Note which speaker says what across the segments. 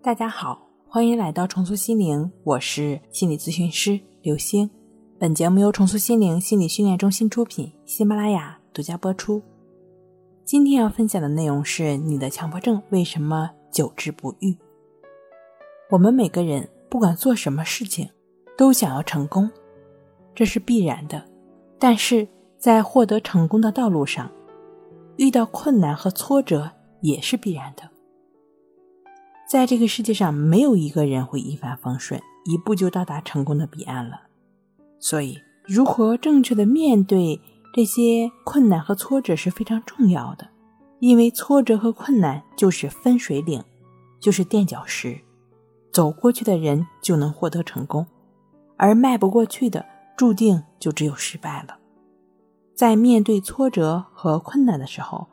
Speaker 1: 大家好，欢迎来到重塑心灵，我是心理咨询师刘星。本节目由重塑心灵心理训练中心出品，喜马拉雅独家播出。今天要分享的内容是：你的强迫症为什么久治不愈？我们每个人不管做什么事情，都想要成功，这是必然的。但是在获得成功的道路上，遇到困难和挫折也是必然的。在这个世界上，没有一个人会一帆风顺，一步就到达成功的彼岸了。所以，如何正确的面对这些困难和挫折是非常重要的。因为挫折和困难就是分水岭，就是垫脚石，走过去的人就能获得成功，而迈不过去的，注定就只有失败了。在面对挫折和困难的时候，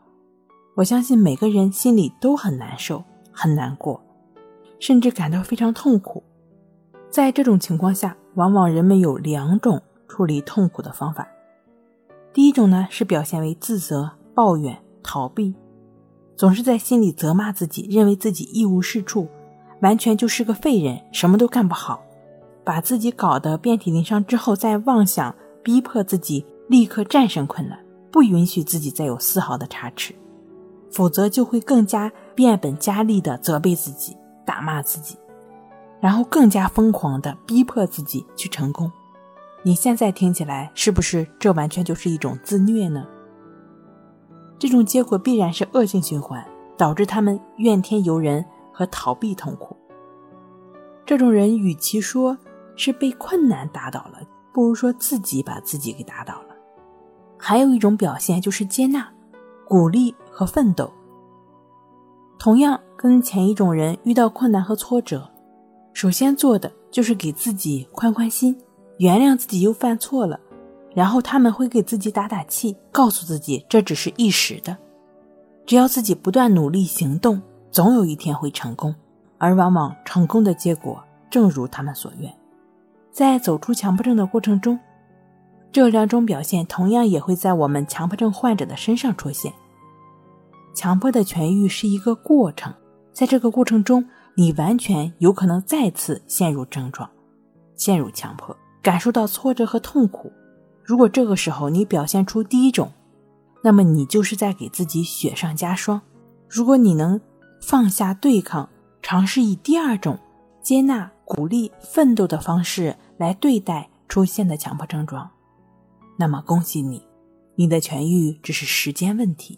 Speaker 1: 我相信每个人心里都很难受，很难过。甚至感到非常痛苦，在这种情况下，往往人们有两种处理痛苦的方法。第一种呢是表现为自责、抱怨、逃避，总是在心里责骂自己，认为自己一无是处，完全就是个废人，什么都干不好，把自己搞得遍体鳞伤之后，再妄想逼迫自己立刻战胜困难，不允许自己再有丝毫的差池，否则就会更加变本加厉地责备自己。打骂自己，然后更加疯狂的逼迫自己去成功。你现在听起来是不是这完全就是一种自虐呢？这种结果必然是恶性循环，导致他们怨天尤人和逃避痛苦。这种人与其说是被困难打倒了，不如说自己把自己给打倒了。还有一种表现就是接纳、鼓励和奋斗。同样。跟前一种人遇到困难和挫折，首先做的就是给自己宽宽心，原谅自己又犯错了，然后他们会给自己打打气，告诉自己这只是一时的，只要自己不断努力行动，总有一天会成功。而往往成功的结果正如他们所愿。在走出强迫症的过程中，这两种表现同样也会在我们强迫症患者的身上出现。强迫的痊愈是一个过程。在这个过程中，你完全有可能再次陷入症状，陷入强迫，感受到挫折和痛苦。如果这个时候你表现出第一种，那么你就是在给自己雪上加霜。如果你能放下对抗，尝试以第二种接纳、鼓励、奋斗的方式来对待出现的强迫症状，那么恭喜你，你的痊愈只是时间问题。